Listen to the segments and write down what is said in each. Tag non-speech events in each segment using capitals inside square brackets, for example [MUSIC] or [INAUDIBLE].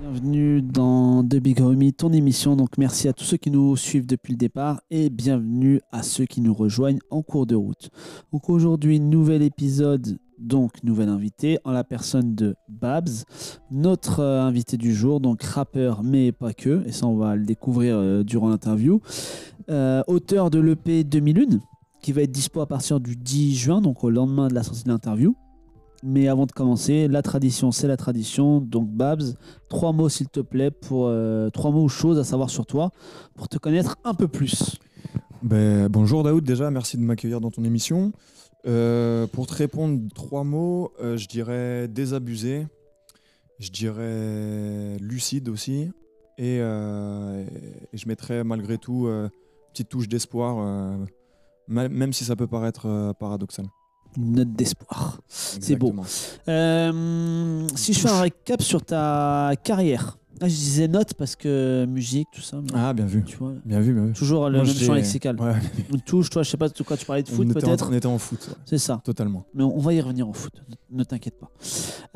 Bienvenue dans The Big Homie, ton émission. Donc merci à tous ceux qui nous suivent depuis le départ et bienvenue à ceux qui nous rejoignent en cours de route. Donc aujourd'hui, nouvel épisode, donc nouvel invité en la personne de Babs, notre euh, invité du jour, donc rappeur mais pas que, et ça on va le découvrir euh, durant l'interview. Euh, auteur de l'EP 2001 qui va être dispo à partir du 10 juin, donc au lendemain de la sortie de l'interview. Mais avant de commencer, la tradition, c'est la tradition. Donc, Babs, trois mots, s'il te plaît, pour euh, trois mots ou choses à savoir sur toi, pour te connaître un peu plus. Ben, bonjour Daoud, déjà, merci de m'accueillir dans ton émission. Euh, pour te répondre, trois mots, euh, je dirais désabusé, je dirais lucide aussi, et, je mettrais malgré tout euh, petite touche d'espoir, même si ça peut paraître euh, paradoxal. Une note d'espoir. C'est beau. Euh, si je fais un récap sur ta carrière, là, je disais note parce que musique, tout ça. mais Ah, bien vu, Tu vois, bien vu, bien vu. toujours le Moi, même champ lexical. Ouais, touche, toi, je sais pas de quoi tu parlais de foot en, peut-être. on était en foot, ouais, C'est ça. totalement. Mais on va y revenir au foot, ne- t'inquiète pas.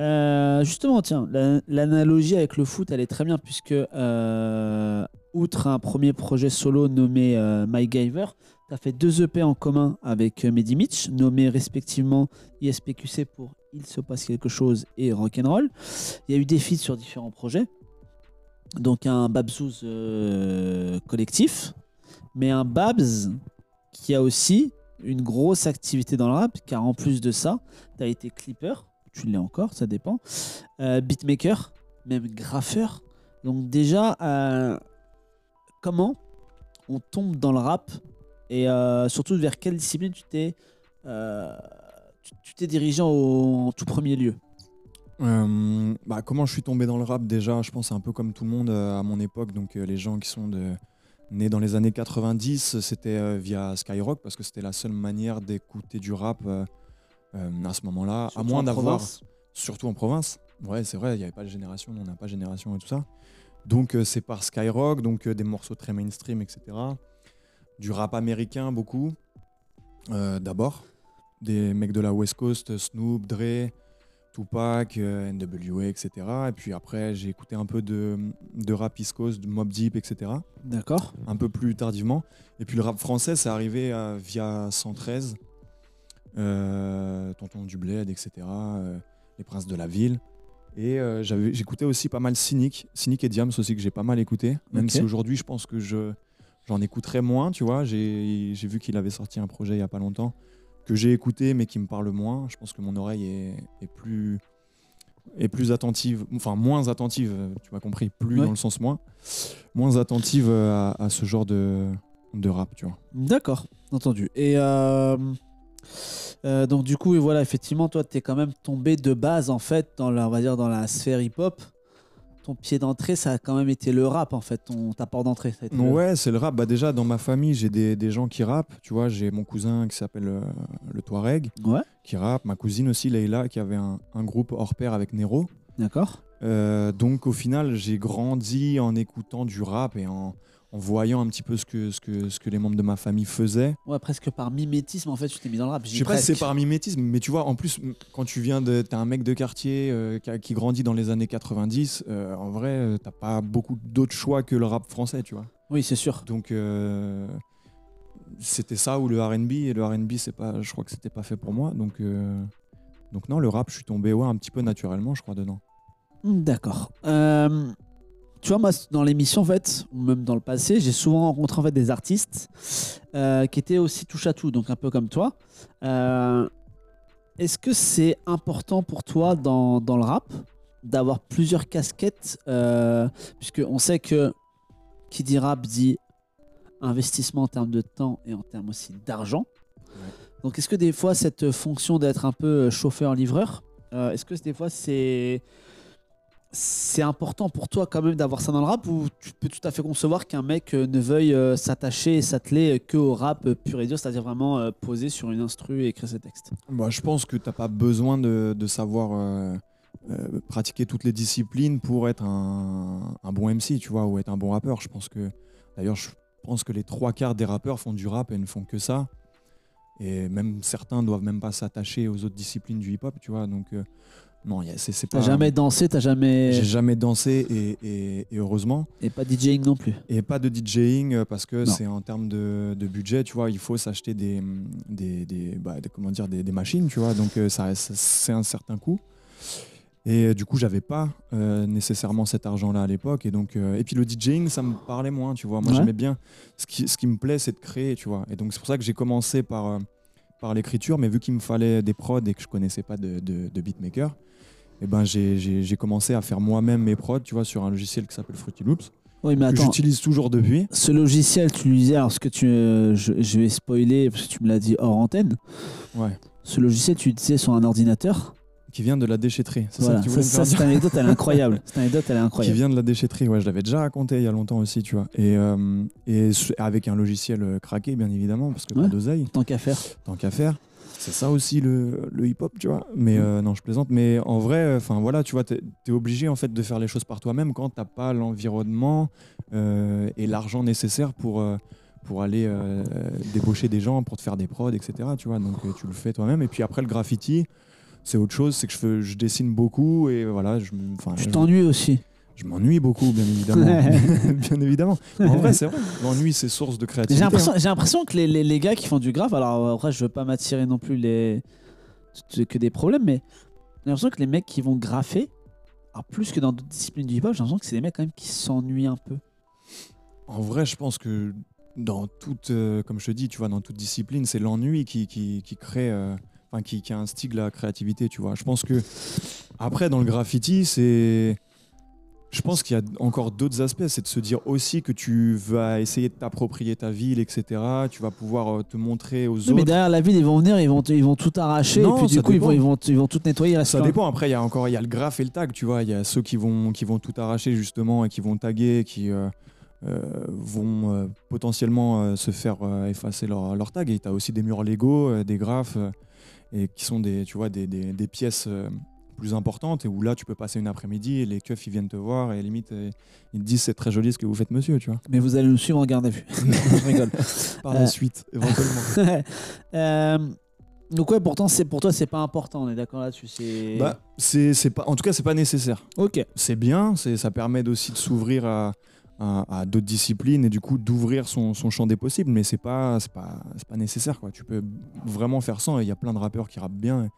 Euh, justement, tiens, la- l'analogie avec le foot, elle est très bien, puisque, euh, outre un premier projet solo nommé euh, My Giver, tu as fait deux EP en commun avec euh, Mehdi Mitch, nommés respectivement ISPQC pour Il se passe quelque chose et Rock'n'Roll. Il y a eu des feats sur différents projets, donc un Babzouz euh, collectif, mais un Babs qui a aussi une grosse activité dans le rap, car en plus de ça, tu as été clipper, tu l'es encore, ça dépend, euh, beatmaker, même graffeur. Donc déjà, comment on tombe dans le rap et euh, surtout vers quelle discipline tu t'es euh, tu- t'es dirigé au- en tout premier lieu? Euh, bah, comment je suis tombé dans le rap? Déjà Je pense un peu comme tout le monde à mon époque. Donc les gens qui sont de, nés dans les années 90, c'était via Skyrock parce que c'était la seule manière d'écouter du rap à ce moment-là. À moins d'avoir, surtout en province. Ouais, c'est vrai, il n'y avait pas de génération, on n'a pas de génération et tout ça. Donc euh, c'est par Skyrock, donc euh, des morceaux très mainstream, etc. Du rap américain beaucoup. euh, D'abord, des mecs de la West Coast, Snoop, Dre. Tupac, euh, NWA, etc. Et puis après, j'ai écouté un peu de, de rap East Coast, de Mob Deep, etc. D'accord. Un peu plus tardivement. Et puis le rap français, c'est arrivé euh, via 113, euh, Tonton du Bled, etc. Les Princes de la Ville. Et euh, j'avais- j'écoutais aussi pas mal Cynic, Cynic et Diams aussi, que j'ai pas mal écouté. Même si aujourd'hui, je pense que je j'en écouterai moins, tu vois. J'ai vu qu'il avait sorti un projet il y a pas longtemps que j'ai écouté mais qui me parle moins. Je pense que mon oreille est, est plus est plus attentive, enfin moins attentive, tu m'as compris, plus Ouais. dans le sens moins, moins attentive à, à ce genre de, de rap, tu vois. D'accord, entendu. Et euh, euh, donc du coup, et voilà, effectivement, toi, tu es quand même tombé de base, en fait, dans la, on va dire, dans la sphère hip-hop. Ton pied d'entrée, ça a quand même été le rap, en fait, ton, ta porte d'entrée. le- Ouais, c'est le rap. Bah déjà, dans ma famille, j'ai des, des gens qui rappent, tu vois. J'ai mon cousin qui s'appelle euh, le Touareg, Ouais, qui rappe. Ma cousine aussi, Leïla, qui avait un, un groupe hors pair avec Nero. d'accord. Euh, donc au final, j'ai grandi en écoutant du rap et en, en voyant un petit peu ce que, ce, que, ce que les membres de ma famille faisaient. Ouais, presque par mimétisme, en fait, tu t'es mis dans le rap. Je sais pas si c'est par mimétisme, mais tu vois, en plus, quand tu viens de. T'es un mec de quartier euh, qui, a- qui grandit dans les années 90, euh, en vrai, euh, t'as pas beaucoup d'autres choix que le rap français, tu vois. Oui, c'est sûr. Donc, euh, c'était ça ou le RB, et le RB, c'est pas, je crois que c'était pas fait pour moi. Donc, donc non, le rap, je suis tombé ouais, un petit peu naturellement, je crois, dedans. D'accord. Euh, tu vois, moi, dans l'émission, en fait, ou même dans le passé, j'ai souvent rencontré en fait, des artistes euh, qui étaient aussi touche à tout, donc un peu comme toi. Euh, Est-ce que c'est important pour toi dans, dans le rap d'avoir plusieurs casquettes euh, Puisque on sait que qui dit rap dit investissement en termes de temps et en termes aussi d'argent. Donc, est-ce que des fois, cette fonction d'être un peu chauffeur-livreur, euh, est-ce que des fois, c'est c'est important pour toi quand même d'avoir ça dans le rap ou tu peux tout à fait concevoir qu'un mec euh, ne veuille euh, s'attacher et s'atteler que au rap euh, pur et dur, c'est-à-dire vraiment euh, poser sur une instru et écrire ses textes? Bah, je pense que t'as pas besoin de, savoir euh, euh, pratiquer toutes les disciplines pour être un, bon MC, tu vois, ou être un bon rappeur. Je pense que, d'ailleurs, je pense que les trois quarts des rappeurs font du rap et ne font que ça. Et même certains doivent même pas s'attacher aux autres disciplines du hip-hop, tu vois. Donc, euh, non, c'est c'est T'as pas. jamais dansé, t'as jamais. J'ai jamais dansé et, et- et heureusement. Et pas DJing non plus. Et pas de DJing euh, parce que c'est en termes de, de budget, tu vois, il faut s'acheter des, des, des- bah, des- comment dire, des, des machines, tu vois, donc euh, ça, ça- c'est un certain coût. Et euh, du coup, j'avais pas euh, nécessairement cet argent-là à l'époque. Et, donc, euh, et puis le DJing, ça me parlait moins, tu vois. Moi, Ouais. j'aimais bien. Ce qui, ce qui me plaît, c'est de créer, tu vois. Et donc, c'est pour ça que j'ai commencé par, euh, par l'écriture, mais vu qu'il me fallait des prods et que je connaissais pas de, de, de beatmaker, et ben, j'ai- commencé à faire moi-même mes prods, tu vois, sur un logiciel qui s'appelle Fruity Loops, Oui, mais que j'utilise toujours depuis. Ce logiciel, tu l'utilisais, alors ce que tu, euh, je, je vais spoiler parce que tu me l'as dit hors antenne. Ouais. Ce logiciel, tu l'utilisais sur un ordinateur. Qui vient de la déchetterie. C'est Voilà. ça que tu Ça, voulais me ça, faire cette anecdote, elle est incroyable. Cette anecdote, elle est Qui incroyable. vient de la déchetterie, ouais, je l'avais déjà raconté il y a longtemps aussi, tu vois. Et, euh, et avec un logiciel euh, craqué, bien évidemment, parce que Ouais. pas d'oseille, Tant qu'à faire. tant qu'à faire. C'est ça aussi le, le hip-hop, tu vois. Mais euh, non, je plaisante. Mais en vrai, enfin voilà, tu vois, t'es es obligé en fait de faire les choses par toi-même quand t'as pas l'environnement euh, et l'argent nécessaire pour, euh, pour aller euh, débaucher des gens, pour te faire des prods, etc. Tu vois, donc euh, tu le fais toi-même. Et puis après, le graffiti, c'est autre chose, c'est que je, fais- je dessine beaucoup et voilà, je, je- t'ennuies aussi. Je m'ennuie beaucoup, bien évidemment. [LAUGHS] bien évidemment. En vrai, c'est vrai. L'ennui, c'est source de créativité. J'ai l'impression, hein. j'ai l'impression que les, les- les gars qui font du graphe, alors après, je veux pas m'attirer non plus les, que des problèmes, mais j'ai l'impression que les mecs qui vont graffer, alors plus que dans d'autres disciplines du hip-hop, j'ai l'impression que c'est des mecs quand même qui s'ennuient un peu. En vrai, je pense que dans toute, euh, comme je te dis, tu vois, dans toute discipline, c'est l'ennui qui, qui, qui crée, euh, enfin, qui, qui instigue la créativité, tu vois. Je pense que après, dans le graffiti, c'est, je pense qu'il y a encore d'autres aspects, c'est de se dire aussi que tu vas essayer de t'approprier ta ville, etc. Tu vas pouvoir euh, te montrer aux Oui, autres. mais derrière la ville, ils vont venir, ils vont, ils vont tout arracher, Non, et puis du coup, ils vont, dépend. ils, vont, ils vont tout nettoyer. Ça dépend. Après, il y a encore il y a le graphe et le tag, tu vois. Il y a ceux qui vont, qui vont tout arracher, justement, et qui vont taguer, qui euh, euh, vont euh, potentiellement se faire effacer leur, leur tag. Et tu as aussi des murs Lego, euh, des graphes, et qui sont des, tu vois, des, des- des pièces plus importantes, et où là, tu peux passer une après-midi, et les keufs, ils viennent te voir, et limite, euh, ils te disent c'est très joli ce que vous faites, monsieur, tu vois. Mais vous allez nous suivre en garde à vue. [LAUGHS] je rigole. [LAUGHS] Par Euh. la suite, éventuellement. [LAUGHS] Euh, donc ouais, pourtant, c'est pour toi, c'est pas important. On est d'accord là-dessus. C'est. bah, c'est pas, en tout cas, c'est pas nécessaire. ok. c'est bien, c'est, ça permet aussi de s'ouvrir à, à- à d'autres disciplines et du coup d'ouvrir son, son champ des possibles, mais c'est pas, c'est pas, pas nécessaire. Quoi. Tu peux vraiment faire sans, et il y a plein de rappeurs qui rappent bien,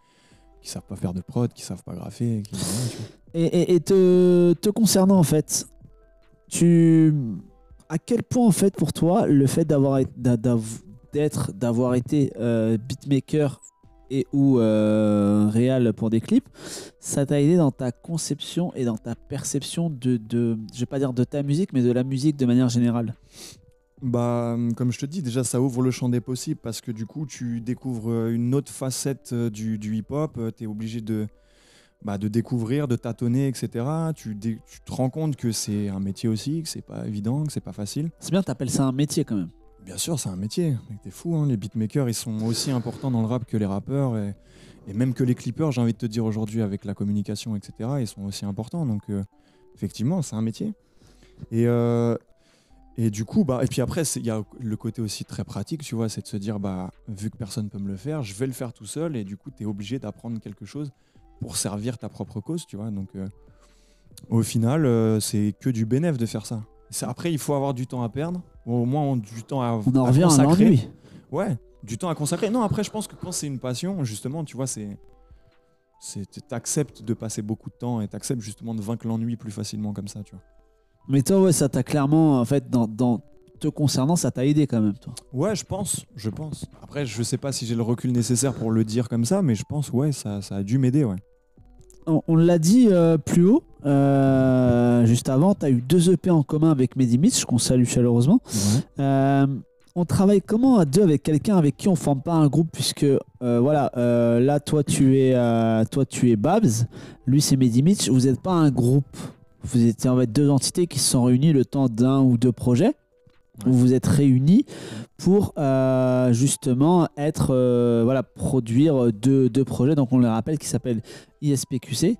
qui savent pas faire de prod, qui savent pas graffer. Qui. [LAUGHS] Et, et- et te, te concernant en fait, tu à quel point en fait pour toi le fait d'avoir d'être d'avoir été euh, beatmaker et ou euh, réal pour des clips, ça t'a aidé dans ta conception et dans ta perception de, de je vais pas dire de ta musique, mais de la musique de manière générale? Bah, comme je te dis, déjà ça ouvre le champ des possibles parce que du coup tu découvres euh, une autre facette euh, du, du hip-hop, tu es obligé de, bah, de découvrir, de tâtonner, etc. Tu, te rends compte que c'est un métier aussi, que c'est pas évident, que c'est pas facile. C'est bien, t'appelles ça un métier quand même. Bien sûr, c'est un métier. T'es fou, hein. les beatmakers, ils sont aussi importants dans le rap que les rappeurs et, et même que les clippers, j'ai envie de te dire aujourd'hui, avec la communication, etc., ils sont aussi importants. Donc, euh, effectivement, c'est un métier. Et, euh, et du coup, bah, et puis après, il y a le côté aussi très pratique, tu vois, c'est de se dire, bah, vu que personne peut me le faire, je vais le faire tout seul et du coup, tu es obligé d'apprendre quelque chose pour servir ta propre cause, tu vois. Donc, euh, au final, euh, c'est que du bénéf de faire ça. Après, il faut avoir du temps à perdre, ou au moins du temps à, On en à revient consacrer. Ouais, du temps à consacrer. Non, après, je pense que quand c'est une passion, justement, tu vois, c'est. c'est- T'acceptes de passer beaucoup de temps et t'acceptes justement de vaincre l'ennui plus facilement comme ça, tu vois. Mais toi, ouais, ça t'a clairement, en fait, dans, dans te concernant, ça t'a aidé quand même, toi. Ouais, je pense, je pense. Après, je sais pas si j'ai le recul nécessaire pour le dire comme ça, mais je pense, ouais, ça, ça a dû m'aider, ouais. On, on l'a dit euh, plus haut, euh, juste avant, tu as eu deux EP en commun avec Mehdi Mitch, qu'on salue chaleureusement. Euh, on travaille comment à deux avec quelqu'un avec qui on forme pas un groupe puisque euh, voilà euh, là toi tu es euh, toi tu es Babs lui c'est Mehdi Mitch vous n'êtes pas un groupe vous étiez en fait deux entités qui se sont réunies le temps d'un ou deux projets où vous êtes réunis pour euh, justement être euh, voilà produire deux, deux projets donc on les rappelle qui s'appellent ISPQC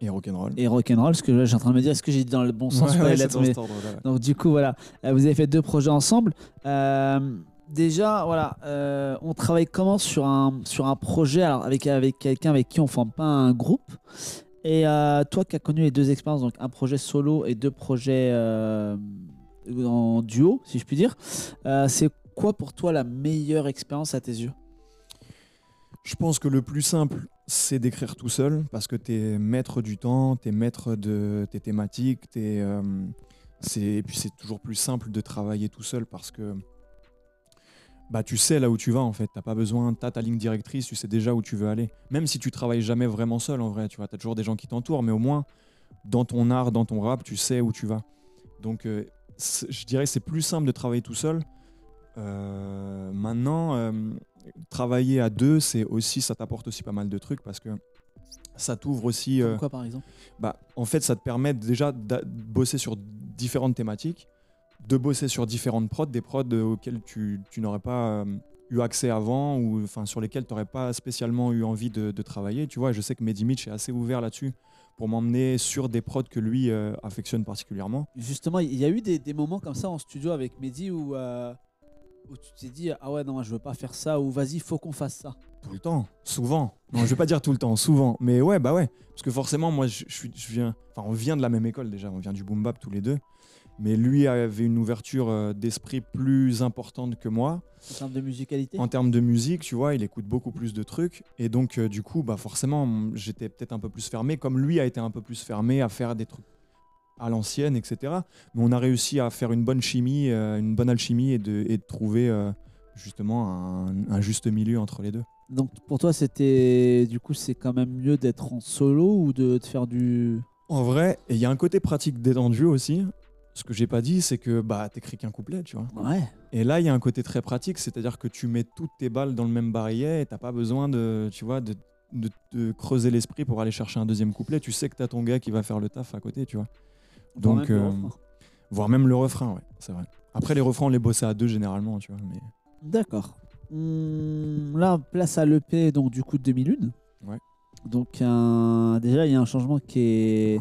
Et rock'n'roll. et Rock'n'Roll ce que là, j'ai en train de me dire est-ce que j'ai dit dans le bon sens Ouais, ouais, lettres, mais- ouais. donc du coup voilà, Euh, vous avez fait deux projets ensemble. Euh, déjà, voilà, euh, on travaille comment sur un, sur un projet alors avec, avec quelqu'un avec qui on forme pas un groupe? Et euh, toi qui as connu les deux expériences, donc un projet solo et deux projets euh, en duo, si je puis dire, euh, c'est quoi pour toi la meilleure expérience à tes yeux? Je pense que le plus simple, c'est d'écrire tout seul parce que tu es maître du temps, tu es maître de tes thématiques, et puis c'est toujours plus simple de travailler tout seul parce que bah, tu sais là où tu vas en fait. Tu pas besoin, tu ta ligne directrice, tu sais déjà où tu veux aller. Même si tu travailles jamais vraiment seul en vrai, tu vois, tu as toujours des gens qui t'entourent, mais au moins dans ton art, dans ton rap, tu sais où tu vas. Donc euh, je dirais c'est plus simple de travailler tout seul. Euh, maintenant, euh, travailler à deux, c'est aussi, ça t'apporte aussi pas mal de trucs parce que ça t'ouvre aussi. euh, Quoi par exemple? bah, en fait, ça te permet déjà de bosser sur différentes thématiques, de bosser sur différentes prods, des prods euh, auxquels tu, tu n'aurais pas euh, eu accès avant ou enfin sur lesquels tu n'aurais pas spécialement eu envie de, de travailler. Tu vois, je sais que Mehdi Mitch est assez ouvert là-dessus pour m'emmener sur des prods que lui euh, affectionne particulièrement. Justement, il y a eu des, des moments comme ça en studio avec Mehdi où, euh, où tu t'es dit Ah ouais, non, je veux pas faire ça, ou vas-y, faut qu'on fasse ça. Tout le temps, souvent. Non, je vais pas dire tout le temps, souvent. Mais ouais, bah ouais. Parce que forcément, moi, je, je je viens. Enfin, on vient de la même école déjà. On vient du boom bap tous les deux. Mais lui avait une ouverture euh, d'esprit plus importante que moi En termes de musicalité? En termes de musique. Tu vois, il écoute beaucoup plus de trucs. Et donc, euh, du coup, bah forcément, j'étais peut-être un peu plus fermé, comme lui a été un peu plus fermé à faire des trucs à l'ancienne, etc. Mais on a réussi à faire une bonne chimie, euh, une bonne alchimie et de, et de trouver euh, justement un- un juste milieu entre les deux. Donc pour toi, c'était. Du coup, c'est quand même mieux d'être en solo ou de, de faire du. En vrai, il y a un côté pratique détendu aussi. Ce que j'ai pas dit, c'est que bah t'écris qu'un couplet, tu vois. Ouais. Et là, il y a un côté très pratique, c'est-à-dire que tu mets toutes tes balles dans le même barillet et t'as pas besoin de, tu vois, de, de, de creuser l'esprit pour aller chercher un deuxième couplet. Tu sais que t'as ton gars qui va faire le taf à côté, tu vois. Voire Donc, même le euh, refrain. voire même le refrain, ouais, c'est vrai. Après, les refrains, on les bossait à deux généralement, tu vois. Mais D'accord. Hum, là, place à l'EP, donc du coup de 2001. Ouais. Donc un- déjà, il y a un changement qui est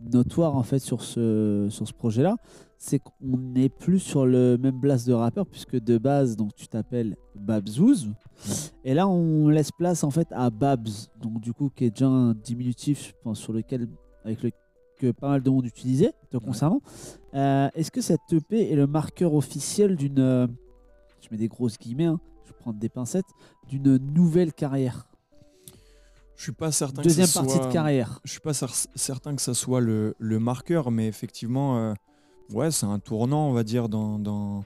notoire en fait sur ce, sur ce projet-là. C'est qu'on n'est plus sur le même blast de rappeur, puisque de base, donc tu t'appelles Babzouz. Et là, on laisse place en fait à Babs, donc du coup, qui est déjà un diminutif, je pense, sur lequel, avec le que pas mal de monde utilisait te concernant. Euh, Est-ce que cette EP est le marqueur officiel d'une, euh, je mets des grosses guillemets, hein, je vais prendre des pincettes, d'une nouvelle carrière, je suis pas certain. deuxième que partie soit- de carrière. Je suis pas cer- certain que ça soit le, le marqueur, mais effectivement, euh, ouais, c'est un tournant, on va dire, dans, dans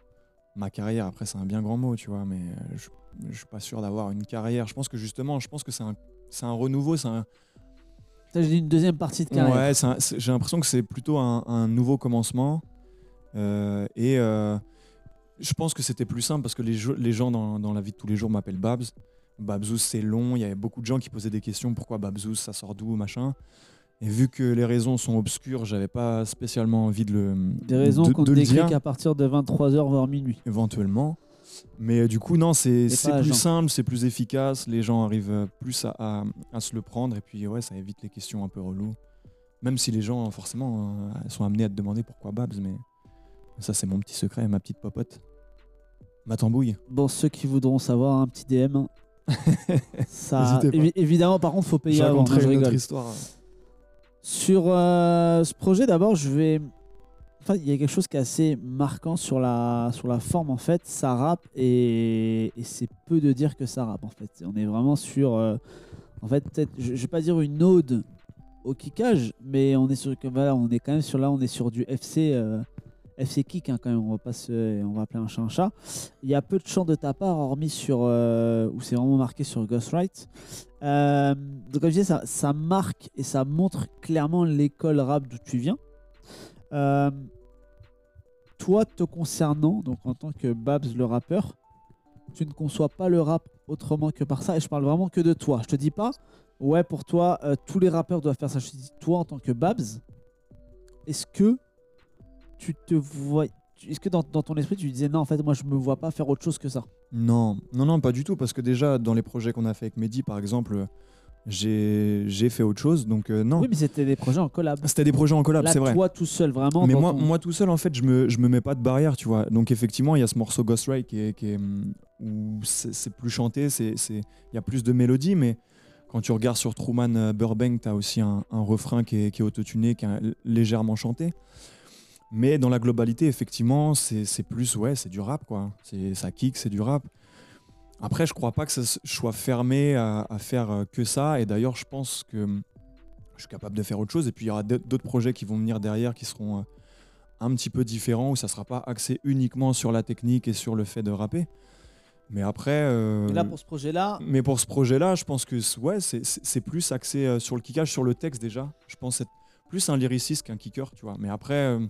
ma carrière. Après, c'est un bien grand mot, tu vois, mais euh, je, je suis pas sûr d'avoir une carrière. Je pense que justement, je pense que c'est un, renouveau, c'est un, j'ai dit une deuxième partie de carrière. ouais, j'ai l'impression que c'est plutôt un, un nouveau commencement. Euh, et euh, je pense que c'était plus simple parce que les, gens dans, dans la vie de tous les jours m'appellent Babs. Babzouz, c'est long. Il y avait beaucoup de gens qui posaient des questions. Pourquoi Babzouz, ça sort d'où, machin. Et vu que les raisons sont obscures, j'avais pas spécialement envie de le Des raisons qu'on décrit qu'à partir de 23h voire minuit. éventuellement. Mais euh, du coup, non, c'est plus simple, c'est plus efficace. Les gens arrivent euh, plus à, à- à se le prendre. Et puis, ouais, ça évite les questions un peu reloues. Même si les gens, forcément, euh, sont amenés à te demander pourquoi Babs. Mais ça, c'est mon petit secret, ma petite popote. Ma tambouille. Bon, ceux qui voudront savoir, un petit DM. Hein. Ça, évi- évidemment, par contre, faut payer avant. raconterai je une autre histoire. Sur euh, ce projet, d'abord, je vais. Enfin, il y a quelque chose qui est assez marquant sur la, sur la forme, en fait. Ça rappe et, et c'est peu de dire que ça rappe, en fait. On est vraiment sur. euh, en fait, peut-être, je, je vais pas dire une ode au kickage, mais on est sur. que Voilà, on est quand même sur là, on est sur du FC. euh, FC kick, hein, quand même. On va pas on va appeler un chat un chat. Il y a peu de chants de ta part, hormis sur. euh, où c'est vraiment marqué sur Ghostwrite. Euh, donc comme je disais, ça, ça marque et ça montre clairement l'école rap d'où tu viens. Euh, toi, te concernant, donc en tant que Babs le rappeur, tu ne conçois pas le rap autrement que par ça. Et je parle vraiment que de toi. Je te dis pas, ouais, pour toi, euh, tous les rappeurs doivent faire ça. Je te dis, toi, en tant que Babs, est-ce que tu te vois. Est-ce que dans, dans ton esprit, tu disais, non, en fait, moi, je me vois pas faire autre chose que ça? Non, non, non, pas du tout. Parce que déjà, dans les projets qu'on a fait avec Mehdi, par exemple, j'ai fait autre chose. Donc euh, non, Oui, mais c'était des projets en collab. c'était des projets en collab, c'est vrai. toi tout seul, vraiment. Mais moi, ton- moi tout seul, en fait, je me, je me mets pas de barrière, tu vois. Donc effectivement, il y a ce morceau Ghost Ray qui est, qui est, où c'est plus chanté, il y a plus de mélodie, mais quand tu regardes sur Truman euh, Burbank, tu as aussi un, un refrain qui est, qui est autotuné, qui est légèrement chanté. Mais dans la globalité, effectivement, c'est plus, ouais, c'est du rap, quoi. Ça kick, c'est du rap. Après, je crois pas que ça je sois fermé à, à faire euh, que ça. Et d'ailleurs, je pense que hum, je suis capable de faire autre chose. Et puis, il y aura d'autres projets qui vont venir derrière qui seront euh, un petit peu différents, où ça sera pas axé uniquement sur la technique et sur le fait de rapper. Mais après. euh, Et là, pour ce projet-là, mais pour ce projet-là, je pense que ouais, c'est- plus axé sur le kickage, sur le texte déjà. Je pense être plus un lyriciste qu'un kicker, tu vois. Mais après, euh,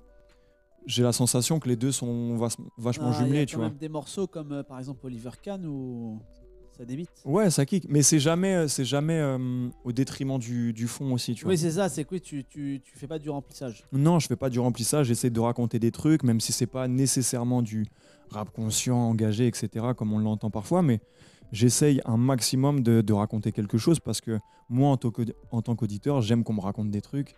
j'ai la sensation que les deux sont vachement ah, il y a jumelés, quand tu vois. même des morceaux comme euh, par exemple Oliver Kahn où ça débite. Ouais, ça kick. Mais c'est jamais, euh, c'est jamais euh, au détriment du, du fond aussi, tu vois. Oui, c'est ça, c'est que oui, tu, tu, tu fais pas du remplissage. Non, je fais pas du remplissage, j'essaie de raconter des trucs, même si c'est pas nécessairement du rap conscient, engagé, etc., comme on l'entend parfois, mais j'essaye un maximum de, de raconter quelque chose parce que moi, en tant qu'auditeur, j'aime qu'on me raconte des trucs,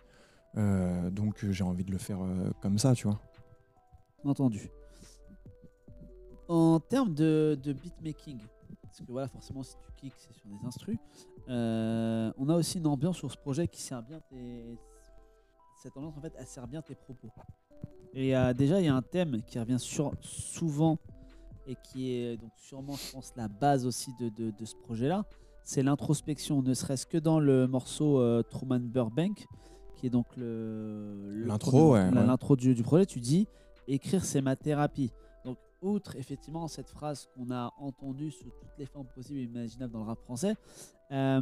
euh, donc j'ai envie de le faire euh, comme ça, tu vois. Entendu. En termes de, de beatmaking, parce que voilà, forcément, si tu kicks, c'est sur des instrus, euh, on a aussi une ambiance sur ce projet qui sert bien tes. Cette ambiance, en fait, elle sert bien tes propos. Et euh, déjà, il y a un thème qui revient sur, souvent et qui est donc sûrement, je pense, la base aussi de, de- de ce projet-là. C'est l'introspection, ne serait-ce que dans le morceau euh, Truman Burbank, qui est donc le le L'intro, premier- ouais, la- ouais. l'intro du, du projet. Tu dis écrire c'est ma thérapie. Donc outre effectivement cette phrase qu'on a entendue sous toutes les formes possibles et imaginables dans le rap français, euh,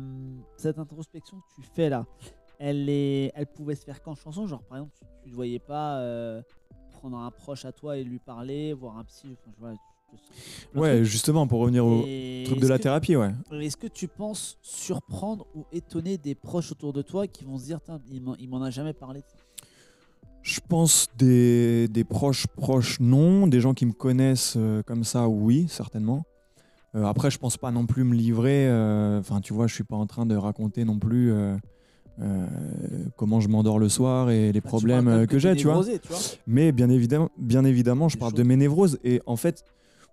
cette introspection que tu fais là, elle est, elle pouvait se faire qu'en chanson. Genre par exemple, tu ne voyais pas euh, prendre un proche à toi et lui parler, voir un psy. Enfin, je vois, Ouais, justement, pour revenir au Et truc de la thérapie, ouais. Est-ce que tu penses surprendre ou étonner des proches autour de toi qui vont se dire, Tain, il m'en- il m'en a jamais parlé de ça Je pense des, des proches proches non, des gens qui me connaissent euh, comme ça oui certainement. Euh, après je pense pas non plus me livrer. euh, Enfin tu vois je suis pas en train de raconter non plus comment je m'endors le soir et les Bah, problèmes que j'ai tu vois. Mais bien évidemment bien évidemment je parle de mes névroses et en fait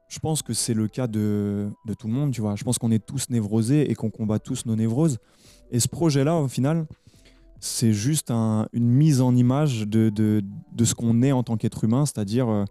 je pense que c'est le cas de, de tout le monde tu vois. Je pense qu'on est tous névrosés et qu'on combat tous nos névroses. Et ce projet là au final c'est juste un- une mise en image de, de, de ce qu'on est en tant qu'être humain, c'est-à-dire euh,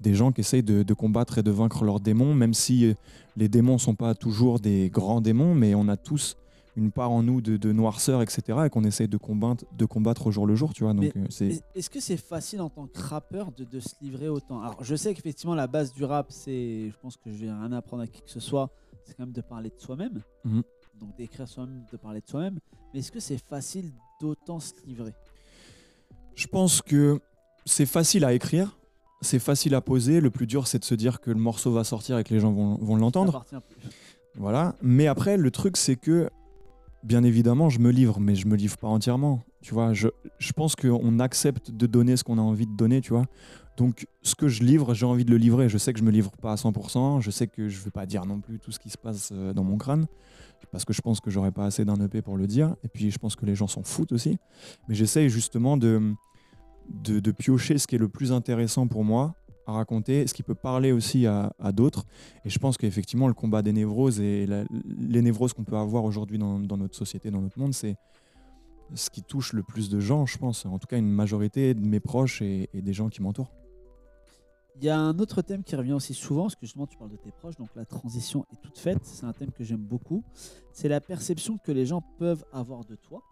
des gens qui essayent de, de combattre et de vaincre leurs démons, même si euh, les démons ne sont pas toujours des grands démons, mais on a tous une part en nous de, de noirceur, etc., et qu'on essaye de combattre, de combattre au jour le jour, tu vois. Donc, euh, c'est... Est-ce que c'est facile en tant que rappeur de, de se livrer autant Alors, je sais qu'effectivement, la base du rap, c'est. Je pense que je vais rien apprendre à qui que ce soit. C'est quand même de parler de soi-même. Mhm. Donc, d'écrire soi-même, de parler de soi-même. Mais est-ce que c'est facile d'autant se livrer Je pense que c'est facile à écrire, c'est facile à poser, le plus dur, c'est de se dire que le morceau va sortir et que les gens vont, vont l'entendre. Voilà. Mais après, le truc, c'est que, bien évidemment, je me livre, mais je me livre pas entièrement. Tu vois, je, je pense qu'on accepte de donner ce qu'on a envie de donner, tu vois. Donc, ce que je livre, j'ai envie de le livrer. Je sais que je me livre pas à 100%. Je sais que je vais pas dire non plus tout ce qui se passe euh, dans mon crâne. Parce que je pense que j'aurais pas assez d'un EP pour le dire. Et puis, je pense que les gens s'en foutent aussi. Mais j'essaye justement de, de, piocher ce qui est le plus intéressant pour moi à raconter, ce qui peut parler aussi à, à d'autres. Et je pense qu'effectivement, le combat des névroses et les névroses qu'on peut avoir aujourd'hui dans, dans notre société, dans notre monde, c'est ce qui touche le plus de gens, je pense. En tout cas, une majorité de mes proches et, et des gens qui m'entourent. Il y a un autre thème qui revient aussi souvent, parce que justement tu parles de tes proches, donc la transition est toute faite, c'est un thème que j'aime beaucoup. C'est la perception que les gens peuvent avoir de toi,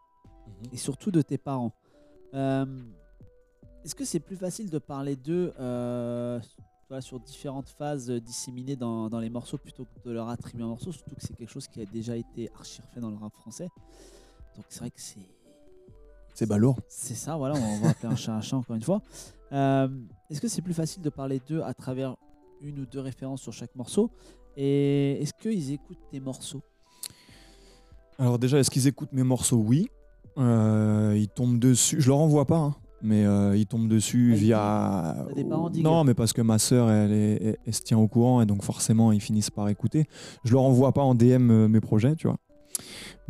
et surtout de tes parents. Euh, Est-ce que c'est plus facile de parler d'eux euh, voilà, sur différentes phases disséminées dans, dans les morceaux plutôt que de leur attribuer un morceau, surtout que c'est quelque chose qui a déjà été archi refait dans le rap français. Donc c'est vrai que c'est C'est balourd. c'est ça, voilà, on va appeler un chat un chat encore une fois. Euh, Est-ce que c'est plus facile de parler d'eux à travers une ou deux références sur chaque morceau? Et est-ce qu'ils écoutent tes morceaux? Alors déjà, est-ce qu'ils écoutent mes morceaux? Oui. Euh, ils tombent dessus. Je leur envoie pas, hein, mais euh, ils tombent dessus Ah, via. Des parents non, mais parce que ma sœur, elle, elle- elle se tient au courant et donc forcément, ils finissent par écouter. Je leur envoie pas en DM mes projets, tu vois.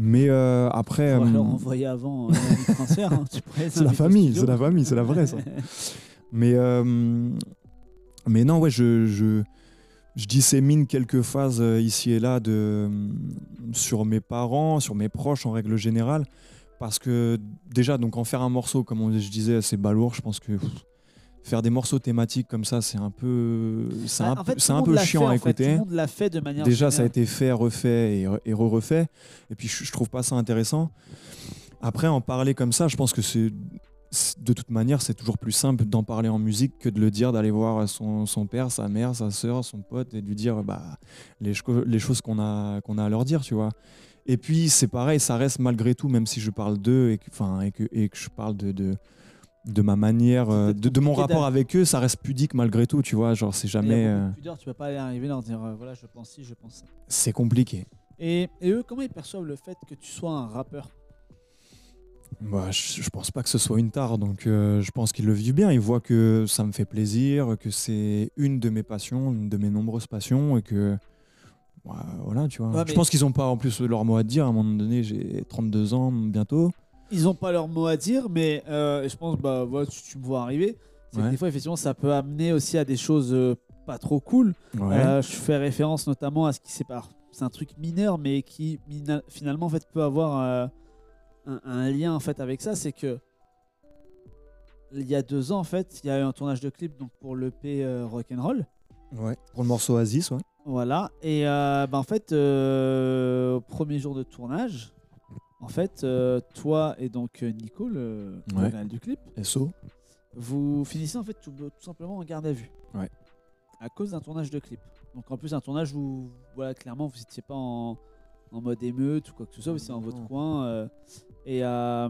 Mais euh, après, euh, leur envoyer avant euh, le transfert. hein. C'est la famille, c'est la famille, c'est la vraie ça. [LAUGHS] Mais, euh, mais non, ouais, je, je, je dissémine quelques phases euh, ici et là de, sur mes parents, sur mes proches en règle générale. Parce que déjà, donc en faire un morceau, comme on- je disais, c'est balourd. Je pense que pff, faire des morceaux thématiques comme ça, c'est un peu, c'est Bah, un, peu- c'est peu chiant fait, à fait. Tout écouter. le monde l'a fait de manière Déjà, ça a été fait, refait et, re- et re-refait. Et puis, je, trouve pas ça intéressant. Après, en parler comme ça, je pense que c'est. De toute manière, c'est toujours plus simple d'en parler en musique que de le dire, d'aller voir son, son père, sa mère, sa soeur, son pote et de lui dire bah, les, cho- les choses qu'on a, qu'on a à leur dire, tu vois. Et puis, c'est pareil, ça reste malgré tout, même si je parle d'eux et que, et que, et que je parle de, de, de ma manière, euh, de, de mon rapport avec eux, ça reste pudique malgré tout, tu vois. Genre, c'est jamais. de euh, pudeur, tu peux pas aller arriver leur dire euh, voilà, je pense ci, je pense ça. c'est compliqué. Et, et eux, comment ils perçoivent le fait que tu sois un rappeur? Bah, je, je pense pas que ce soit une tare, donc euh, je pense qu'ils le vivent bien. Ils voient que ça me fait plaisir, que c'est une de mes passions, une de mes nombreuses passions, et que bah, voilà, tu vois. Ouais, Je mais- pense qu'ils ont pas en plus leur mot à dire. À un moment donné, j'ai 32 ans bientôt. Ils ont pas leur mot à dire, mais euh, je pense, bah, voilà, tu, tu me vois arriver. C'est que Ouais. des fois, effectivement, ça peut amener aussi à des choses euh, pas trop cool. Ouais. Euh, je fais référence notamment à ce qui sépare. C'est un truc mineur, mais qui finalement en fait peut avoir un, un lien en fait avec ça. C'est que il y a deux ans en fait, il y a eu un tournage de clip donc pour l'EP Rock'n'Roll. ouais. Pour le morceau Oasis, ouais. Voilà. Et bah, en fait, au premier jour de tournage, en fait, euh, toi et donc euh, Nico, le, le Ouais. réal du clip, SO. vous finissez en fait tout, tout simplement en garde à vue. Ouais. À cause d'un tournage de clip. Donc en plus un tournage où voilà clairement vous n'étiez pas en, en mode émeute ou quoi que ce soit, vous étiez dans votre Non. coin. euh, et, euh,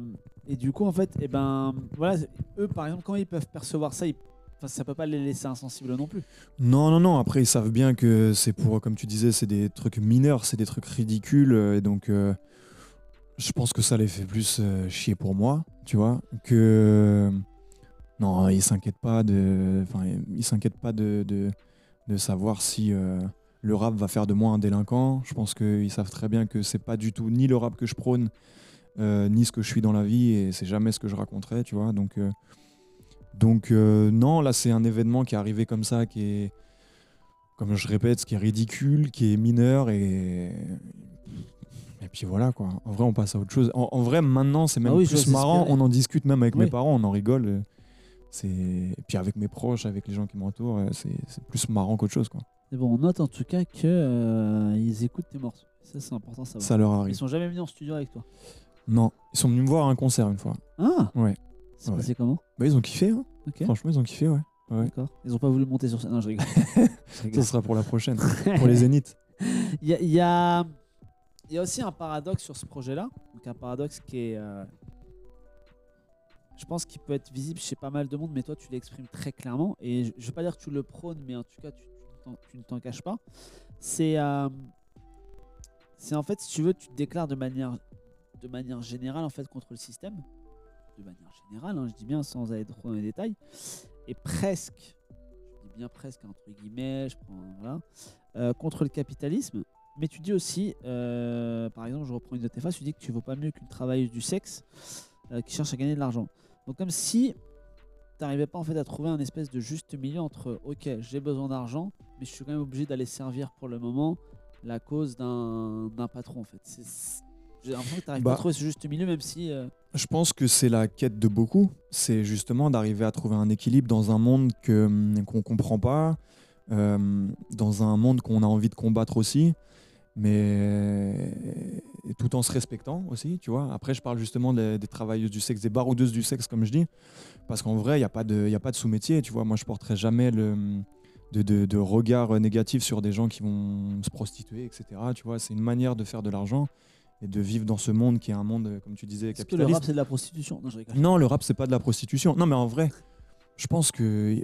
et du coup en fait, et ben voilà, eux par exemple comment ils peuvent percevoir ça, ils, enfin, ça peut pas les laisser insensibles non plus. Non, non, non. Après, ils savent bien que c'est pour, comme tu disais, c'est des trucs mineurs, c'est des trucs ridicules. euh, Et donc, euh, je pense que ça les fait plus euh, chier pour moi, tu vois, que. Non, ils s'inquiètent pas de. Enfin, ils s'inquiètent pas de, de, de savoir si euh, le rap va faire de moi un délinquant. Je pense qu'ils savent très bien que c'est pas du tout ni le rap que je prône, euh, ni ce que je suis dans la vie, et c'est jamais ce que je raconterai, tu vois. Donc. donc non, là c'est un événement qui est arrivé comme ça, qui est, comme je répète, ce qui est ridicule, qui est mineur et et puis voilà quoi. En vrai, on passe à autre chose. En, en vrai, maintenant c'est même Ah oui, plus marrant. On en discute même avec Oui. mes parents, on en rigole. euh, et puis avec mes proches, avec les gens qui m'entourent, euh, c'est plus marrant qu'autre chose quoi. Mais bon, on note en tout cas que euh, ils écoutent tes morceaux. Ça c'est important savoir. Ça leur Ils arrive. sont jamais venus en studio avec toi. Non, ils sont venus me voir à un concert une fois. Ah Ouais. C'est Ouais. passé comment Bah, ils ont kiffé. hein. Franchement, ils ont kiffé. Ouais. ouais. D'accord. Ils ont pas voulu monter sur scène. Non, je rigole. [LAUGHS] Je Ça sera pour la prochaine, [LAUGHS] pour les zéniths. Il y a, il y, a, il y a aussi un paradoxe sur ce projet-là. Donc un paradoxe qui est, euh, je pense, qu'il peut être visible chez pas mal de monde, mais toi tu l'exprimes très clairement. Et je, je veux pas dire que tu le prônes, mais en tout cas tu, ne t'en caches pas. C'est, euh, c'est en fait, si tu veux, tu te déclares de manière, de manière générale en fait contre le système, de manière générale. hein, je dis bien sans aller trop dans les détails, et presque, je dis bien presque entre guillemets, euh, contre le capitalisme. Mais tu dis aussi, euh, par exemple, je reprends une de tes phrases, tu dis que tu ne vaux pas mieux qu'une travailleuse du sexe euh, qui cherche à gagner de l'argent. Donc comme si tu n'arrivais pas en fait à trouver un espèce de juste milieu entre, ok, j'ai besoin d'argent, mais je suis quand même obligé d'aller servir pour le moment la cause d'un patron en fait. J'ai l'impression que tu n'arrives pas Bah. à trouver ce juste milieu, même si... euh, Je pense que c'est la quête de beaucoup. C'est justement d'arriver à trouver un équilibre dans un monde qu'on comprend pas, dans un monde qu'on a envie de combattre aussi, mais tout en se respectant aussi, tu vois. Après, je parle justement des, des travailleuses du sexe, des baroudeuses du sexe, comme je dis, parce qu'en vrai, il n'y a pas de, de sous-métier, tu vois. Moi, je porterai jamais le de, de, de regard négatif sur des gens qui vont se prostituer, etc. Tu vois, c'est une manière de faire de l'argent et de vivre dans ce monde qui est un monde, comme tu disais, Est-ce que le capitaliste. rap c'est de la prostitution? Non, je rigole. Non, le rap, c'est pas de la prostitution. Non, mais en vrai, je pense que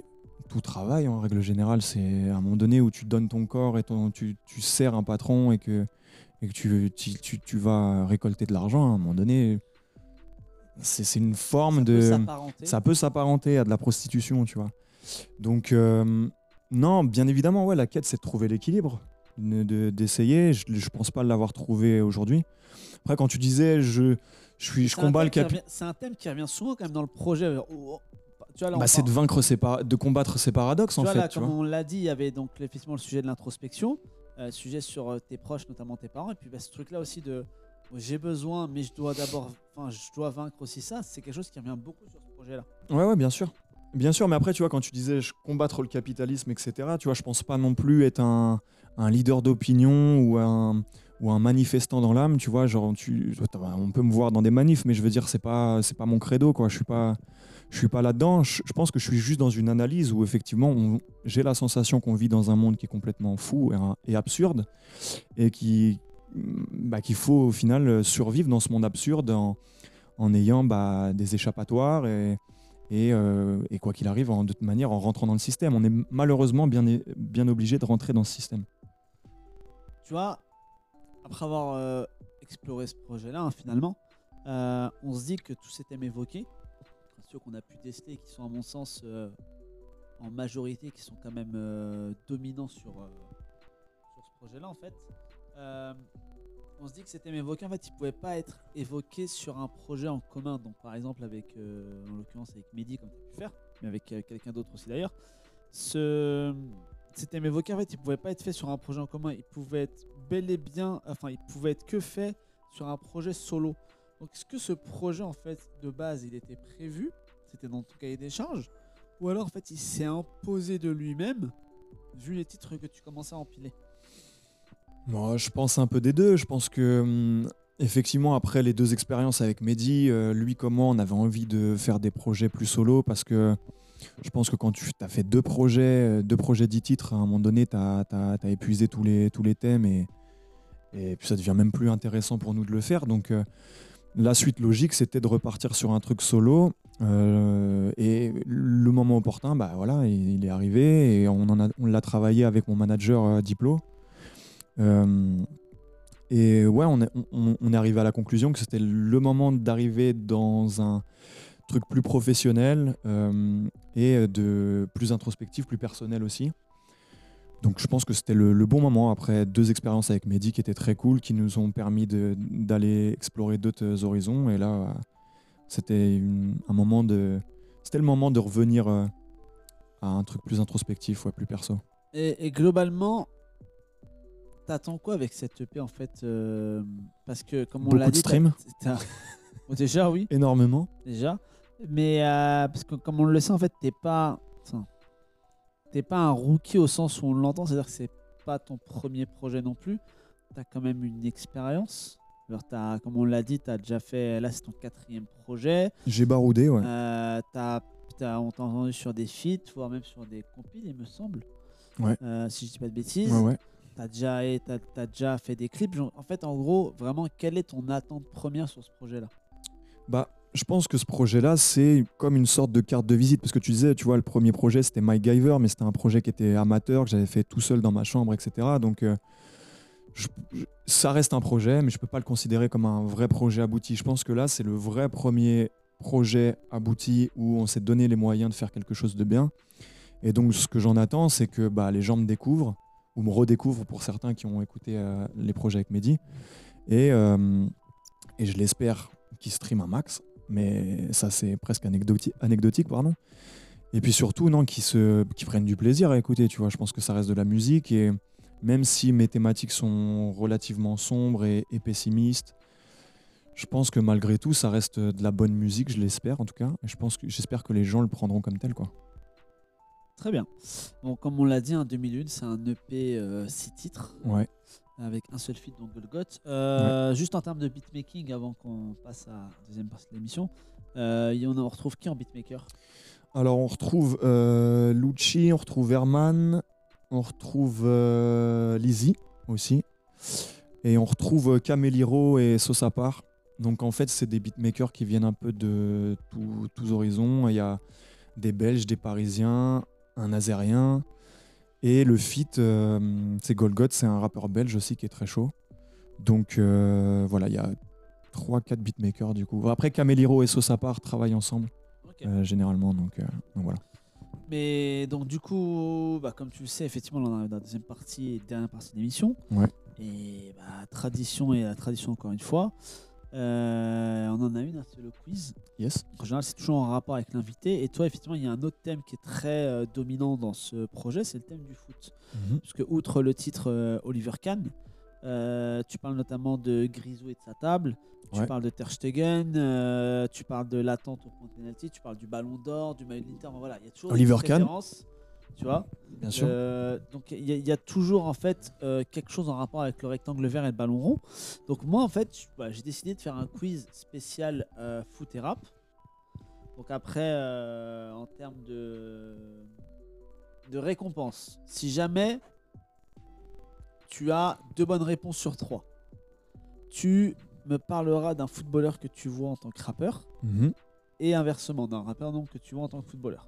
tout travail, en règle générale, c'est à un moment donné où tu donnes ton corps et ton, tu, tu sers un patron et que, et que tu, tu, tu- tu vas récolter de l'argent. À un moment donné, c'est une forme Ça de. peut. Ça peut s'apparenter à de la prostitution, tu vois. Donc, euh, non, bien évidemment, ouais, la quête, c'est de trouver l'équilibre. de- de- d'essayer. Je, je pense pas l'avoir trouvé aujourd'hui. Après, quand tu disais, je, je, suis, je combats le thème qui capi- revient- C'est un thème qui revient souvent quand même dans le projet. Bah, c'est de vaincre ces de combattre ces paradoxes Tu en vois, fait. là, tu comme vois. on l'a dit, il y avait donc effectivement le sujet de l'introspection, euh, sujet sur euh, tes proches, notamment tes parents, et puis bah, ce truc-là aussi de j'ai besoin, mais je dois d'abord, enfin, je dois vaincre aussi ça. C'est quelque chose qui revient beaucoup sur ce projet-là. Ouais, ouais, bien sûr. Bien sûr, mais après, tu vois, quand tu disais je combattre le capitalisme, etc., tu vois, je pense pas non plus être un, un leader d'opinion ou un, ou un manifestant dans l'âme, tu vois, genre, tu, on peut me voir dans des manifs, mais je veux dire, c'est pas, c'est pas mon credo, quoi, je suis pas, je suis pas là-dedans, je, pense que je suis juste dans une analyse où, effectivement, j'ai la sensation qu'on vit dans un monde qui est complètement fou et, absurde, et qui, bah, qu'il faut, au final, survivre dans ce monde absurde en, ayant bah, des échappatoires euh, et quoi qu'il arrive, en, de toute manière, en rentrant dans le système. On est malheureusement bien, obligé de rentrer dans ce système. Tu vois, après avoir euh, exploré ce projet-là, hein, finalement, euh, on se dit que tous ces thèmes évoqués, ceux qu'on a pu déceler, qui sont à mon sens euh, en majorité, qui sont quand même euh, dominants sur, euh, sur ce projet-là, en fait, on se dit que ces thèmes évoqués, en fait, ils pouvaient pas être évoqués sur un projet en commun. Donc, par exemple, avec, en l'occurrence, avec Mehdi, comme tu as pu faire, mais avec quelqu'un d'autre aussi d'ailleurs. Ce, ces thèmes évoqués, en fait, ils pouvaient pas être faits sur un projet en commun. Ils pouvaient être bel et bien, enfin, ils pouvaient être que faits sur un projet solo. Donc, est-ce que ce projet, en fait, de base, il était prévu? C'était dans ton cahier des charges? Ou alors, en fait, il s'est imposé de lui-même, vu les titres que tu commençais à empiler? Moi, je pense un peu des deux. Je pense que, hum, effectivement, après les deux expériences avec Mehdi, euh, lui comme moi, on avait envie de faire des projets plus solo parce que je pense que quand tu as fait deux projets, euh, deux projets dix titres, à un moment donné, tu as, épuisé tous les, tous les thèmes et, et puis ça devient même plus intéressant pour nous de le faire. Donc, euh, la suite logique, c'était de repartir sur un truc solo. euh, et le moment opportun, bah voilà, il, est arrivé et on, l'a travaillé avec mon manager euh, Diplo. Euh, et ouais, on est, on- est arrivé à la conclusion que c'était le moment d'arriver dans un truc plus professionnel et de plus introspectif, plus personnel aussi. Donc je pense que c'était le, le bon moment après deux expériences avec Mehdi qui étaient très cool, qui nous ont permis de- d'aller explorer d'autres horizons. Et là, euh, c'était un moment de, c'était le moment de revenir euh, à un truc plus introspectif, ouais, plus perso. Et, et globalement, t'attends quoi avec cette EP en fait euh, Parce que comme on l'a de dit, Bon, [LAUGHS] déjà oui, Énormément. déjà. Mais euh, parce que comme on le sait en fait, t'es pas, t'es pas un rookie au sens où on l'entend, c'est-à-dire que c'est pas ton premier projet non plus. T'as quand même une expérience. Alors comme on l'a dit, t'as déjà fait, là c'est ton quatrième projet. J'ai baroudé, ouais. Euh, t'as, t'as- on t'a entendu sur des feats, voire même sur des compiles, il me semble. Ouais. Euh, si je dis pas de bêtises. Ouais, ouais. T'as déjà, et t'as, t'as déjà fait des clips. Genre, En fait, en gros, vraiment, quelle est ton attente première sur ce projet-là? Bah, je pense que ce projet-là, c'est comme une sorte de carte de visite. Parce que tu disais, tu vois, le premier projet, c'était MacGyver, mais c'était un projet qui était amateur, que j'avais fait tout seul dans ma chambre, etc. Donc, euh, ça reste un projet, mais je peux pas le considérer comme un vrai projet abouti. Je pense que là, c'est le vrai premier projet abouti où on s'est donné les moyens de faire quelque chose de bien. Et donc, ce que j'en attends, c'est que bah, les gens me découvrent, ou me redécouvrent pour certains qui ont écouté euh, les projets avec Mehdi. Et, euh, et je l'espère qu'ils streament un max, mais ça, c'est presque anecdoti- anecdotique. pardon. Et puis surtout, non, qu'ils se, qu'ils prennent du plaisir à écouter, tu vois. Je pense que ça reste de la musique, et même si mes thématiques sont relativement sombres et, et pessimistes, je pense que malgré tout, ça reste de la bonne musique, je l'espère en tout cas. Et je pense que j'espère que les gens le prendront comme tel, quoi. Très bien. Bon, comme on l'a dit, en 2001, c'est un EP 6 titres Ouais. Avec un seul feat, donc Golgoth. Euh, Juste en termes de beatmaking, avant qu'on passe à la deuxième partie de l'émission, euh, on retrouve qui en beatmaker? Alors on retrouve euh, Lucci, on retrouve Herman, on retrouve euh, Lizzy aussi, et on retrouve Caméliro et Sosapar. Donc en fait c'est des beatmakers qui viennent un peu de tous horizons. Il y a des Belges, des Parisiens, un Azérien, et le feat euh, c'est Golgoth, c'est un rappeur belge aussi qui est très chaud. Donc euh, voilà, il y a 3-4 beatmakers du coup. Après Caméliro et Sosapar travaillent ensemble euh, généralement. Donc, donc voilà. Mais donc du coup, bah, comme tu le sais, effectivement, on en arrive dans la deuxième partie et dernière partie de l'émission. Ouais. Et bah, tradition et la tradition encore une fois. Euh, on en a une, hein, c'est le quiz. Yes. En général, c'est toujours en rapport avec l'invité. Et toi, effectivement, il y a un autre thème qui est très euh, dominant dans ce projet, c'est le thème du foot. Parce que, outre le titre euh, Oliver Kahn, tu parles notamment de Grisou et de sa table. Tu Ouais. parles de Ter Stegen, tu parles de l'attente au point de penalty, tu parles du Ballon d'Or, du maillot de l'Inter. Voilà, il y a toujours des Oliver petites Kahn. références, Tu vois Bien sûr. Euh, donc il y, a- il y a toujours en fait euh, quelque chose en rapport avec le rectangle vert et le ballon rond. Donc moi en fait, voilà, j'ai décidé de faire un quiz spécial euh, foot et rap. Donc après, en termes de de récompense, si jamais tu as deux bonnes réponses sur trois, tu me parleras d'un footballeur que tu vois en tant que rappeur Mhm. et inversement d'un rappeur donc que tu vois en tant que footballeur.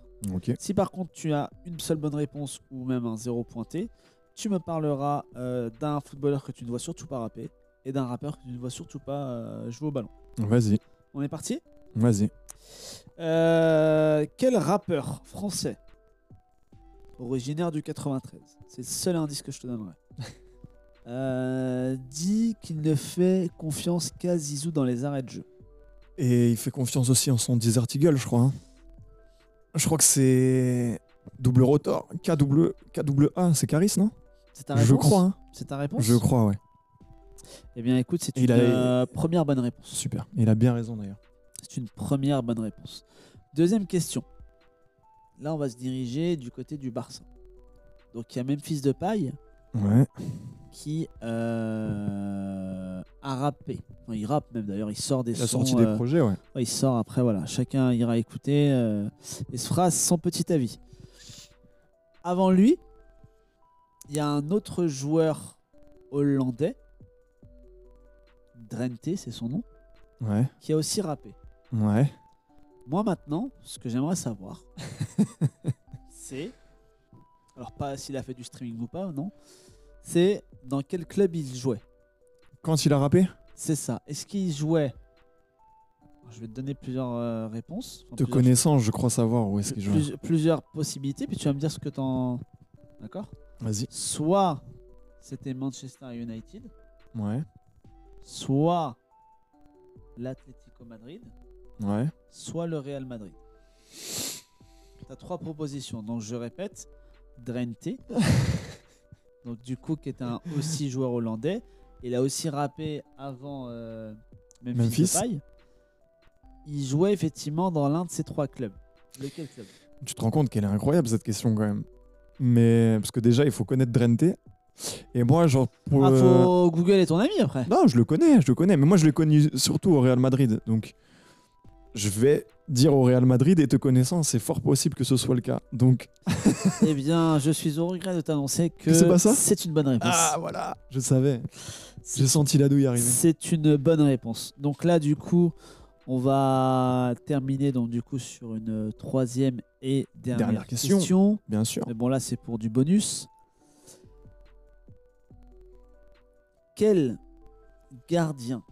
Si par contre tu as une seule bonne réponse ou même un zéro pointé, tu me parleras euh, d'un footballeur que tu ne vois surtout pas rapper et d'un rappeur que tu ne vois surtout pas euh, jouer au ballon. Vas-y. On est parti? Vas-y. Euh, Quel rappeur français originaire du 93 C'est le seul indice que je te donnerai. [LAUGHS] dit qu'il ne fait confiance qu'à Zizou dans les arrêts de jeu. Et il fait confiance aussi en son Desert Eagle, je crois. hein. Je crois que c'est double rotor. KW, KWA, c'est Caris, non? C'est ta réponse? Je crois. hein. C'est ta réponse? Je crois, ouais. Eh bien écoute, c'est une il a- euh, première bonne réponse. Super. Il a bien raison d'ailleurs. C'est une première bonne réponse. Deuxième question. Là, on va se diriger du côté du Barça. Donc, il y a Memphis de Paille Ouais. Qui euh, a rappé. Enfin, il rappe même d'ailleurs, il sort des Il a sons. sorti des euh, projets, ouais. ouais, il sort après, voilà. Chacun ira écouter euh, et se fera son petit avis. Avant lui, il y a un autre joueur hollandais, Drenthe, c'est son nom, Ouais. qui a aussi rappé. Ouais. Moi maintenant, ce que j'aimerais savoir, [LAUGHS] c'est, alors pas s'il a fait du streaming ou pas, non, c'est dans quel club il jouait. Quand il a rappé? C'est ça. Est-ce qu'il jouait? Je vais te donner plusieurs euh, réponses. enfin, Te plusieurs- connaissant, je crois savoir où est-ce qu'il joue. plus- plusieurs possibilités, puis tu vas me dire ce que t'en. D'accord? Vas-y. Soit c'était Manchester United, Ouais. soit l'Atlético Madrid, Ouais. soit le Real Madrid. Tu as trois propositions. Donc je répète, Drenthe, [LAUGHS] donc du coup qui est un [LAUGHS] aussi joueur hollandais. Il a aussi rappé avant euh, Memphis, Memphis. Depay. Il jouait effectivement dans l'un de ces trois clubs. Lequel club? Tu te rends compte qu'elle est incroyable cette question quand même. Mais parce que déjà, il faut connaître Drenthe. Et moi, genre, pour. Ah, euh, faut Google est ton ami après. Non, je le connais, je le connais. Mais moi, je l'ai connu surtout au Real Madrid. Donc, je vais dire au Real Madrid et te connaissant, c'est fort possible que ce soit le cas. Donc, [LAUGHS] eh bien, je suis au regret de t'annoncer que c'est pas ça c'est une bonne réponse. ah voilà, je savais. J'ai senti la douille arriver. C'est une bonne réponse. Donc là, du coup, on va terminer donc du coup sur une troisième et dernière, Dernière question. question. Bien sûr. Mais bon, là, c'est pour du bonus. Quel gardien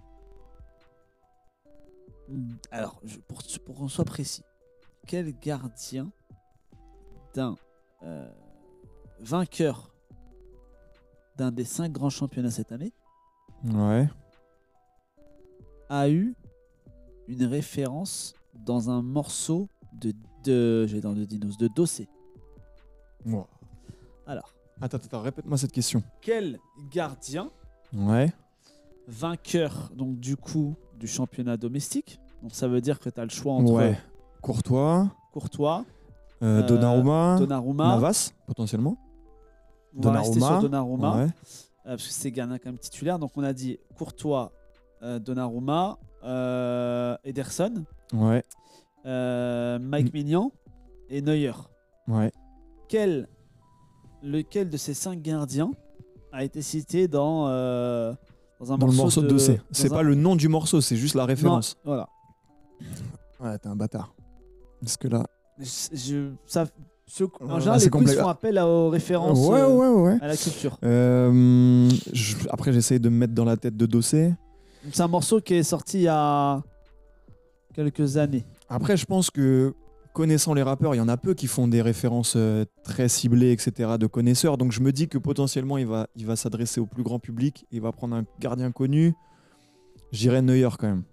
Alors, je- pour, pour qu'on soit précis, quel gardien d'un euh, vainqueur d'un des cinq grands championnats cette année Ouais. a eu une référence dans un morceau de, de j'ai dans de Dinos de Dossé. Wow. Alors, Attends, attends, répète-moi cette question. quel gardien Ouais. vainqueur donc du coup du championnat domestique Donc ça veut dire que tu as le choix entre Ouais. Courtois, Courtois, euh, Euh, Donnarumma, Donnarumma, Navas, potentiellement. on va rester sur Donnarumma Ouais. euh, parce que c'est quand même titulaire. Donc on a dit Courtois, euh, Donnarumma, euh, Ederson, Ouais. Mike Mm. Mignon et Neuer. Ouais. Quel, lequel de ces cinq gardiens a été cité dans, dans un Dans le morceau, de dans C'est un- pas le nom du morceau, c'est juste la référence. Non, voilà. Ouais, t'es un bâtard. Parce que là. Je, je- ça, ce- en général, les quiz font appel à- aux références ouais, euh, ouais, ouais. à la culture. Euh, je- après, j'essaye de me mettre dans la tête de Dossé. C'est un morceau qui est sorti il y a quelques années. Après, je pense que connaissant les rappeurs, il y en a peu qui font des références euh, très ciblées, etc., de connaisseurs. Donc je me dis que potentiellement, il va, il va s'adresser au plus grand public. Il va prendre un gardien connu. J'irais Neuer quand même.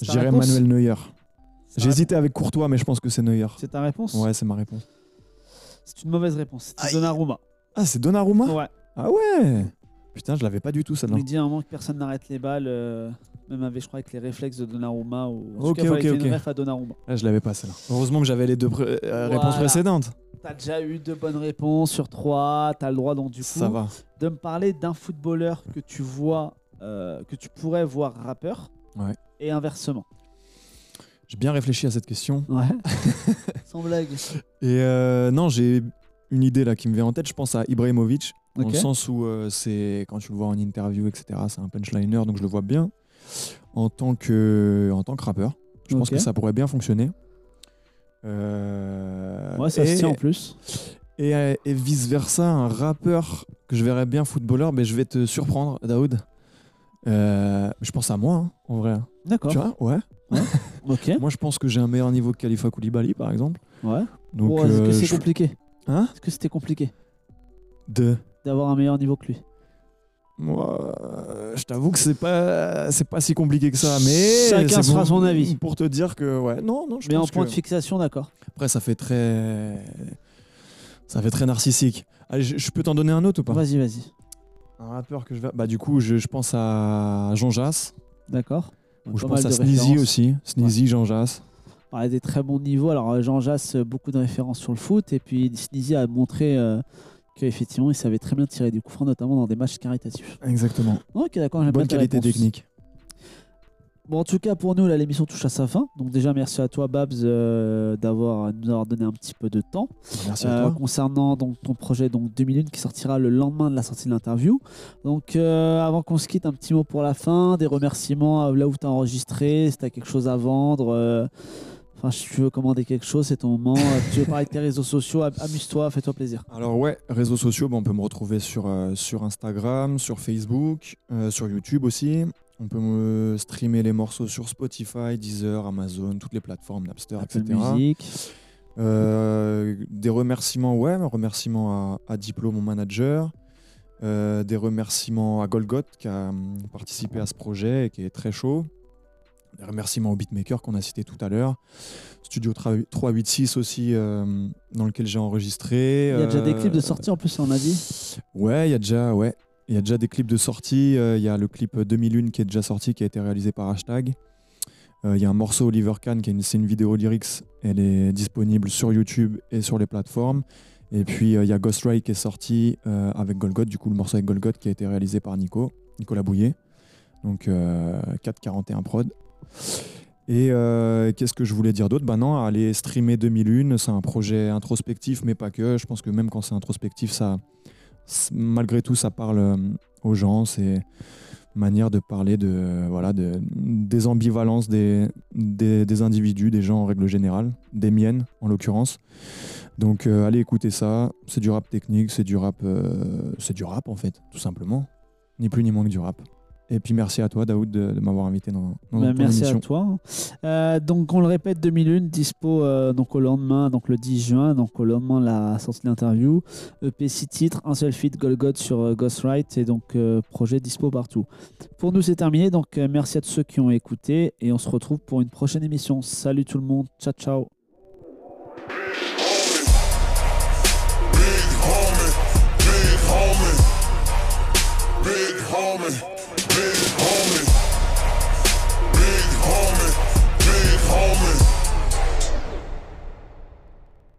Réponse Manuel Neuer. J'hésitais avec Courtois, mais je pense que c'est Neuer. C'est ta réponse Ouais, c'est ma réponse. C'est une mauvaise réponse. C'est. Donnarumma. Ah, c'est Donnarumma Ouais. Ah ouais Putain, je l'avais pas du tout, ça. Il dit à un moment que personne n'arrête les balles, euh, même avec, je crois, avec les réflexes de Donnarumma. Ou... En Ok, tout cas, ok, ref à Donnarumma. Ah, je l'avais pas, celle-là. Heureusement que j'avais les deux pré- euh, réponses Voilà. précédentes. T'as déjà eu deux bonnes réponses sur trois. T'as le droit, donc, du coup, Ça va. de me parler d'un footballeur que tu vois, euh, que tu pourrais voir rappeur. Ouais. Et inversement. J'ai bien réfléchi à cette question. Ouais. [LAUGHS] Sans blague. Et euh, non, j'ai une idée là qui me vient en tête. Je pense à Ibrahimovic, dans Ok. le sens où euh, c'est quand tu le vois en interview, etc. C'est un punchliner, donc je le vois bien en tant que en tant que rappeur. Je pense que ça pourrait bien fonctionner. Euh, Ouais, ça et, se tient en plus. Et, euh, et vice versa, un rappeur que je verrais bien footballeur, mais je vais te surprendre, Daoud. Euh, je pense à moi, hein, en vrai. D'accord. Tu vois Ouais. Ok. [LAUGHS] Moi, je pense que j'ai un meilleur niveau que Khalifa Koulibaly, par exemple. Ouais. Donc, Oh, Est-ce euh, que c'est je- compliqué? Hein? Est-ce que c'était compliqué? De. d'avoir un meilleur niveau que lui Moi, euh, je t'avoue que c'est pas, c'est pas si compliqué que ça, mais Chacun se fera son avis. Pour te dire que, ouais, non, non, je Mais en point que- de fixation, d'accord. Après, ça fait très, ça fait très narcissique. Allez, je, je peux t'en donner un autre ou pas? Vas-y, vas-y. Un rappeur que je vais, bah du coup, je, je pense à Jean Jass, D'accord. ou je pense à Sneezy aussi, Sneezy, Jean Jass. A des très bons niveaux. Alors, euh, Jean Jass, euh, beaucoup de références sur le foot. Et puis, Sneezy a montré euh, qu'effectivement, il savait très bien tirer des coups francs, notamment dans des matchs caritatifs. Exactement. Ok, d'accord. j'aime Bonne qualité technique. Bon, en tout cas, pour nous, là, l'émission touche à sa fin. Donc, déjà, merci à toi, Babs, euh, d'avoir nous avoir donné un petit peu de temps. Merci à Euh, toi. concernant donc ton projet donc 2001 qui sortira le lendemain de la sortie de l'interview. Donc euh, avant qu'on se quitte, un petit mot pour la fin, des remerciements à là où tu as enregistré, si tu as quelque chose à vendre. Enfin, si tu veux commander quelque chose, c'est ton moment. Euh, tu veux parler de tes réseaux sociaux, am- amuse-toi, fais-toi plaisir. Alors ouais, réseaux sociaux, bah, on peut me retrouver sur, euh, sur Instagram, sur Facebook, euh, sur YouTube aussi. On peut me streamer les morceaux sur Spotify, Deezer, Amazon, toutes les plateformes, Napster, Apple etc. Music. Euh, des remerciements, ouais, un remerciement à, à Diplo, mon manager. Des remerciements à Golgot qui a hum, participé à ce projet et qui est très chaud. Des remerciements au beatmaker qu'on a cité tout à l'heure. Studio Tra- 386 aussi, euh, dans lequel j'ai enregistré. Il y a déjà des Euh, clips de sortie en plus, on a dit. Ouais, il y a déjà, ouais, il y a déjà des clips de sortie. Euh, Il y a le clip 2001 qui est déjà sorti, qui a été réalisé par Hashtag. Il y a un morceau Oliver Kahn qui est une, c'est une vidéo lyrics. Elle est disponible sur YouTube et sur les plateformes. Et puis euh, il y a Ghost Ray qui est sorti euh, avec Golgot. Du coup, le morceau avec Golgot qui a été réalisé par Nico, Nicolas Bouillet. Donc euh, 441 prod. Et euh, qu'est-ce que je voulais dire d'autre? Bah non, aller streamer 2001, c'est un projet introspectif, mais pas que. Je pense que même quand c'est introspectif, ça, malgré tout, ça parle euh, aux gens. C'est manière de parler de, voilà, de, des ambivalences des, individus, des gens en règle générale, des miennes en l'occurrence. Donc euh, allez écouter ça. C'est du rap technique, c'est du rap, euh, c'est du rap en fait, tout simplement. Ni plus ni moins que du rap. Et puis merci à toi, Daoud, de, m'avoir invité dans, dans bah, Merci à toi. Euh, donc on le répète, 2001, dispo euh, donc au lendemain, donc le 10 juin, donc au lendemain la sortie de l'interview. EP 6 titres, un seul feed Golgoth sur euh, Ghostwrite et donc euh, projet dispo partout. Pour nous c'est terminé, donc merci à tous ceux qui ont écouté et on se retrouve pour une prochaine émission. Salut tout le monde, ciao ciao.